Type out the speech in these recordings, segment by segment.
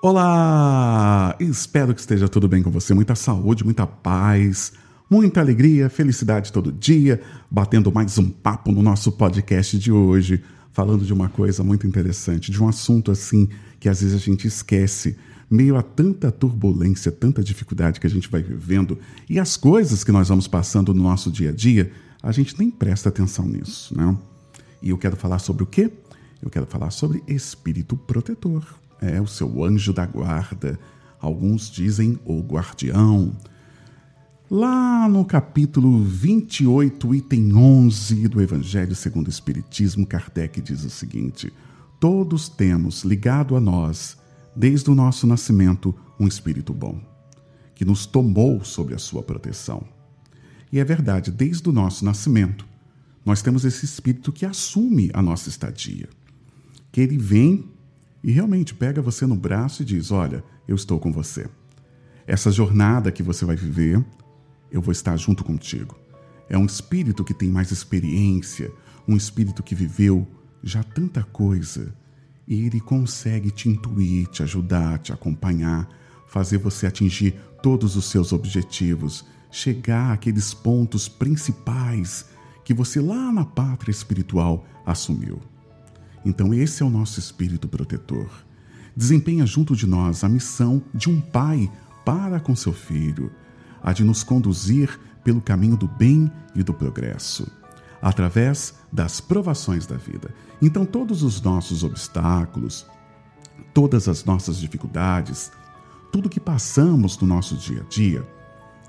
Olá! Espero que esteja tudo bem com você. Muita saúde, muita paz, muita alegria, felicidade todo dia, batendo mais um papo no nosso podcast de hoje, falando de uma coisa muito interessante, de um assunto assim que às vezes a gente esquece, meio a tanta turbulência, tanta dificuldade que a gente vai vivendo e as coisas que nós vamos passando no nosso dia a dia, a gente nem presta atenção nisso, né? E eu quero falar sobre o quê? Eu quero falar sobre espírito protetor é o seu anjo da guarda. Alguns dizem o guardião. Lá no capítulo 28, item 11 do Evangelho segundo o Espiritismo, Kardec diz o seguinte: Todos temos ligado a nós, desde o nosso nascimento, um espírito bom, que nos tomou sob a sua proteção. E é verdade, desde o nosso nascimento, nós temos esse espírito que assume a nossa estadia, que ele vem e realmente pega você no braço e diz: Olha, eu estou com você. Essa jornada que você vai viver, eu vou estar junto contigo. É um espírito que tem mais experiência, um espírito que viveu já tanta coisa. E ele consegue te intuir, te ajudar, te acompanhar, fazer você atingir todos os seus objetivos, chegar àqueles pontos principais que você lá na pátria espiritual assumiu. Então, esse é o nosso espírito protetor. Desempenha junto de nós a missão de um pai para com seu filho, a de nos conduzir pelo caminho do bem e do progresso, através das provações da vida. Então, todos os nossos obstáculos, todas as nossas dificuldades, tudo que passamos no nosso dia a dia,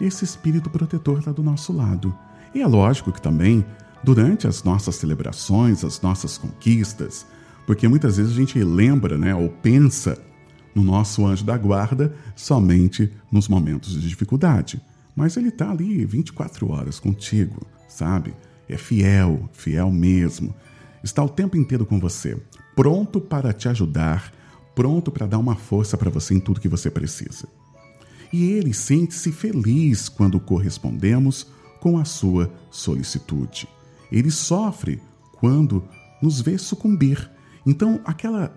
esse espírito protetor está do nosso lado. E é lógico que também durante as nossas celebrações, as nossas conquistas, porque muitas vezes a gente lembra, né, ou pensa no nosso anjo da guarda somente nos momentos de dificuldade. Mas ele está ali 24 horas contigo, sabe? É fiel, fiel mesmo. Está o tempo inteiro com você, pronto para te ajudar, pronto para dar uma força para você em tudo que você precisa. E ele sente-se feliz quando correspondemos com a sua solicitude. Ele sofre quando nos vê sucumbir. Então, aquela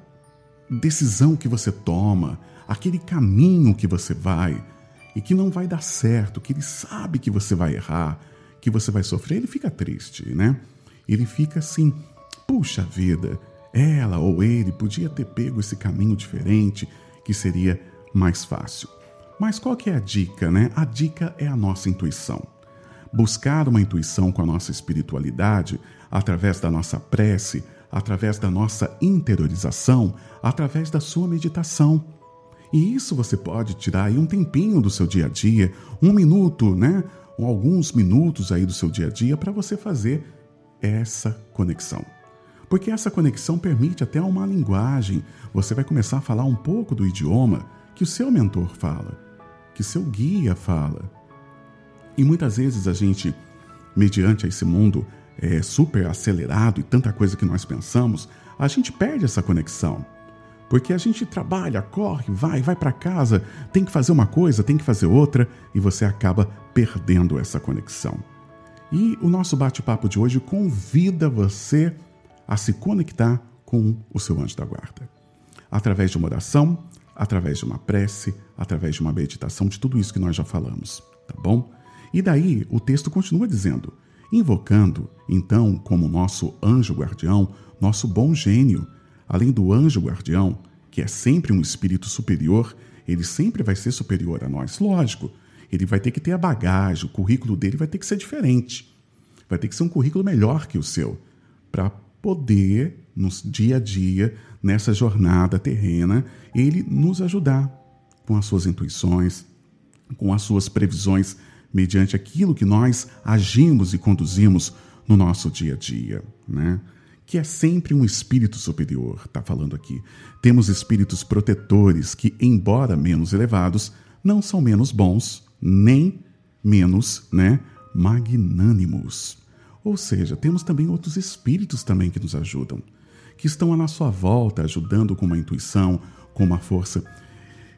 decisão que você toma, aquele caminho que você vai e que não vai dar certo, que ele sabe que você vai errar, que você vai sofrer, ele fica triste, né? Ele fica assim: puxa vida, ela ou ele podia ter pego esse caminho diferente, que seria mais fácil. Mas qual que é a dica, né? A dica é a nossa intuição buscar uma intuição com a nossa espiritualidade, através da nossa prece, através da nossa interiorização, através da sua meditação. E isso você pode tirar aí um tempinho do seu dia a dia, um minuto, né? Ou alguns minutos aí do seu dia a dia para você fazer essa conexão. Porque essa conexão permite até uma linguagem. Você vai começar a falar um pouco do idioma que o seu mentor fala, que seu guia fala. E muitas vezes a gente, mediante esse mundo é, super acelerado e tanta coisa que nós pensamos, a gente perde essa conexão. Porque a gente trabalha, corre, vai, vai para casa, tem que fazer uma coisa, tem que fazer outra, e você acaba perdendo essa conexão. E o nosso bate-papo de hoje convida você a se conectar com o seu anjo da guarda. Através de uma oração, através de uma prece, através de uma meditação, de tudo isso que nós já falamos, tá bom? E daí o texto continua dizendo: invocando, então, como nosso anjo guardião, nosso bom gênio. Além do anjo guardião, que é sempre um espírito superior, ele sempre vai ser superior a nós. Lógico, ele vai ter que ter a bagagem, o currículo dele vai ter que ser diferente. Vai ter que ser um currículo melhor que o seu, para poder, no dia a dia, nessa jornada terrena, ele nos ajudar com as suas intuições, com as suas previsões mediante aquilo que nós agimos e conduzimos no nosso dia a dia, né? Que é sempre um espírito superior, está falando aqui. Temos espíritos protetores que, embora menos elevados, não são menos bons, nem menos, né, magnânimos. Ou seja, temos também outros espíritos também que nos ajudam, que estão à nossa volta, ajudando com uma intuição, com uma força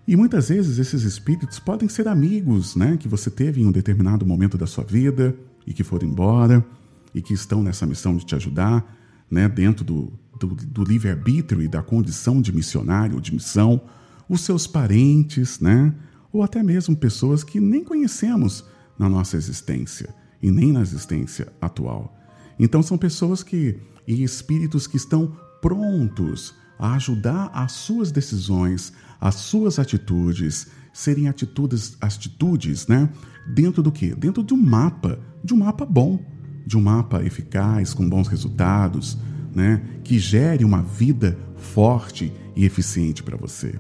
e muitas vezes esses espíritos podem ser amigos, né, que você teve em um determinado momento da sua vida e que foram embora e que estão nessa missão de te ajudar, né, dentro do, do, do livre-arbítrio e da condição de missionário, de missão, os seus parentes, né? Ou até mesmo pessoas que nem conhecemos na nossa existência e nem na existência atual. Então são pessoas que e espíritos que estão prontos a ajudar as suas decisões, as suas atitudes, serem atitudes, atitudes, né? Dentro do quê? Dentro de um mapa, de um mapa bom, de um mapa eficaz, com bons resultados, né? Que gere uma vida forte e eficiente para você.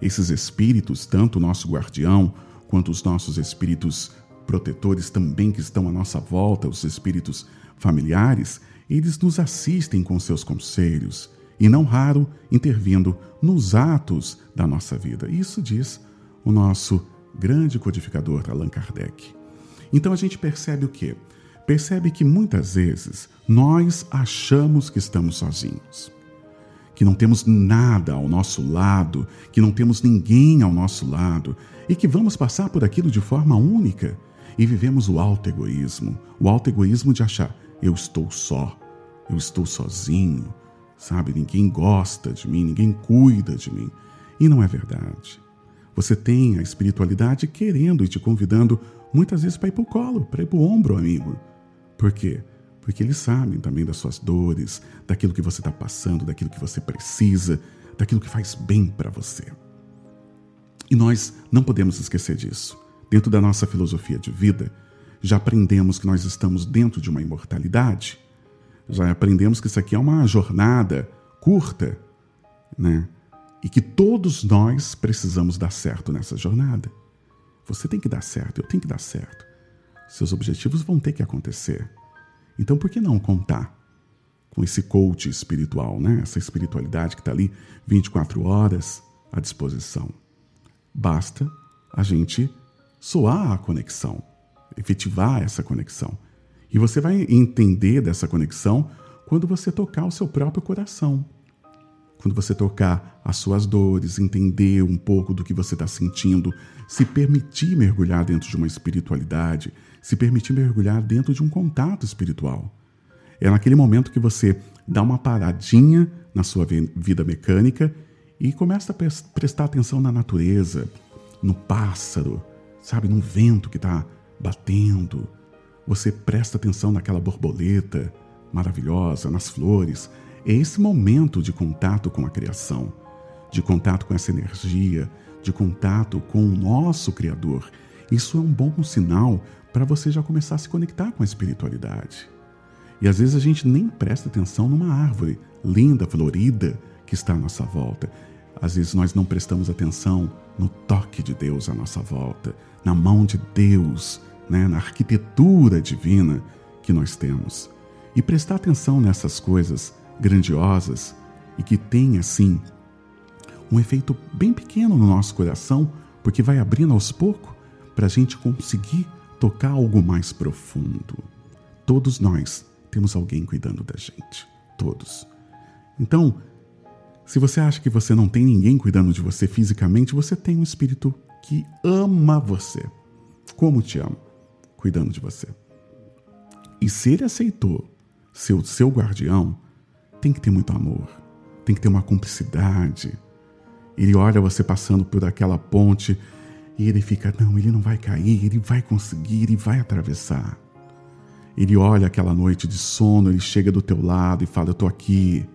Esses espíritos, tanto o nosso guardião quanto os nossos espíritos protetores também que estão à nossa volta, os espíritos familiares, eles nos assistem com seus conselhos, e não raro intervindo nos atos da nossa vida. Isso diz o nosso grande codificador Allan Kardec. Então a gente percebe o quê? Percebe que muitas vezes nós achamos que estamos sozinhos, que não temos nada ao nosso lado, que não temos ninguém ao nosso lado e que vamos passar por aquilo de forma única e vivemos o alto egoísmo, o alto egoísmo de achar eu estou só, eu estou sozinho, Sabe, ninguém gosta de mim, ninguém cuida de mim. E não é verdade. Você tem a espiritualidade querendo e te convidando muitas vezes para ir para o colo, para ir para o ombro, amigo. Por quê? Porque eles sabem também das suas dores, daquilo que você está passando, daquilo que você precisa, daquilo que faz bem para você. E nós não podemos esquecer disso. Dentro da nossa filosofia de vida, já aprendemos que nós estamos dentro de uma imortalidade já aprendemos que isso aqui é uma jornada curta, né? E que todos nós precisamos dar certo nessa jornada. Você tem que dar certo, eu tenho que dar certo. Seus objetivos vão ter que acontecer. Então, por que não contar com esse coach espiritual, né? Essa espiritualidade que está ali 24 horas à disposição. Basta a gente soar a conexão, efetivar essa conexão. E você vai entender dessa conexão quando você tocar o seu próprio coração. Quando você tocar as suas dores, entender um pouco do que você está sentindo, se permitir mergulhar dentro de uma espiritualidade, se permitir mergulhar dentro de um contato espiritual. É naquele momento que você dá uma paradinha na sua vida mecânica e começa a prestar atenção na natureza, no pássaro, sabe, no vento que está batendo, você presta atenção naquela borboleta maravilhosa, nas flores. É esse momento de contato com a criação, de contato com essa energia, de contato com o nosso Criador. Isso é um bom sinal para você já começar a se conectar com a espiritualidade. E às vezes a gente nem presta atenção numa árvore linda, florida, que está à nossa volta. Às vezes nós não prestamos atenção no toque de Deus à nossa volta, na mão de Deus né, na arquitetura divina que nós temos. E prestar atenção nessas coisas grandiosas e que tem, assim, um efeito bem pequeno no nosso coração, porque vai abrindo aos poucos para a gente conseguir tocar algo mais profundo. Todos nós temos alguém cuidando da gente. Todos. Então, se você acha que você não tem ninguém cuidando de você fisicamente, você tem um espírito que ama você. Como te ama? Cuidando de você. E se ele aceitou ser o seu guardião, tem que ter muito amor, tem que ter uma cumplicidade. Ele olha você passando por aquela ponte e ele fica: não, ele não vai cair, ele vai conseguir, ele vai atravessar. Ele olha aquela noite de sono, ele chega do teu lado e fala: eu tô aqui.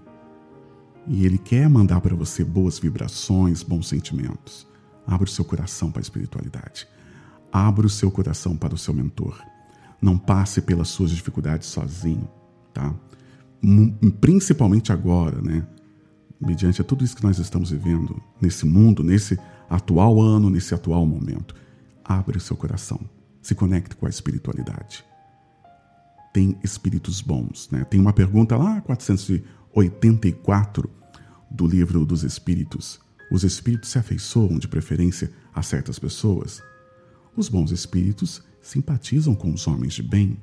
E ele quer mandar para você boas vibrações, bons sentimentos. Abre o seu coração para a espiritualidade. Abra o seu coração para o seu mentor. Não passe pelas suas dificuldades sozinho, tá? Principalmente agora, né? Mediante tudo isso que nós estamos vivendo nesse mundo, nesse atual ano, nesse atual momento. Abre o seu coração. Se conecte com a espiritualidade. Tem espíritos bons, né? Tem uma pergunta lá, 484 do livro dos Espíritos. Os espíritos se afeiçoam de preferência a certas pessoas? Os bons espíritos simpatizam com os homens de bem,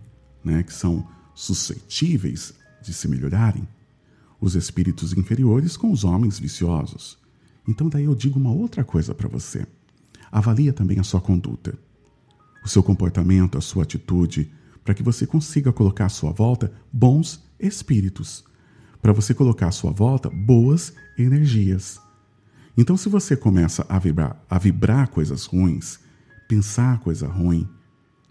né, que são suscetíveis de se melhorarem. Os espíritos inferiores com os homens viciosos. Então, daí eu digo uma outra coisa para você. Avalia também a sua conduta, o seu comportamento, a sua atitude, para que você consiga colocar à sua volta bons espíritos, para você colocar à sua volta boas energias. Então, se você começa a vibrar, a vibrar coisas ruins, pensar coisa ruim,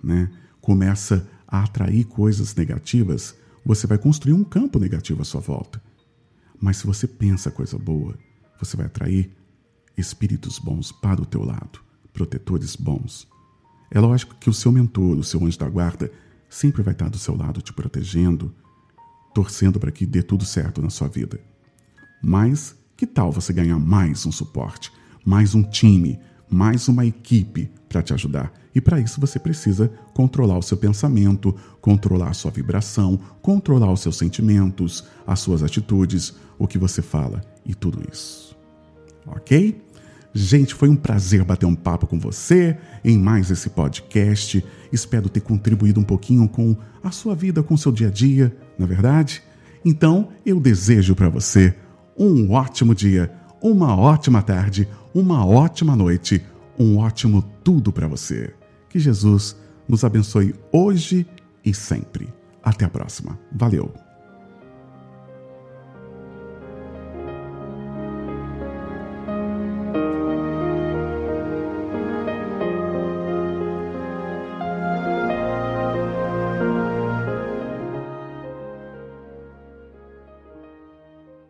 né? começa a atrair coisas negativas, você vai construir um campo negativo à sua volta. Mas se você pensa coisa boa, você vai atrair espíritos bons para o teu lado, protetores bons. É lógico que o seu mentor, o seu anjo da guarda, sempre vai estar do seu lado te protegendo, torcendo para que dê tudo certo na sua vida. Mas que tal você ganhar mais um suporte, mais um time, mais uma equipe para te ajudar? E para isso você precisa controlar o seu pensamento, controlar a sua vibração, controlar os seus sentimentos, as suas atitudes, o que você fala e tudo isso. Ok? Gente, foi um prazer bater um papo com você em mais esse podcast. Espero ter contribuído um pouquinho com a sua vida, com o seu dia a dia, na é verdade? Então, eu desejo para você um ótimo dia, uma ótima tarde, uma ótima noite, um ótimo tudo para você. Que Jesus nos abençoe hoje e sempre. Até a próxima. Valeu!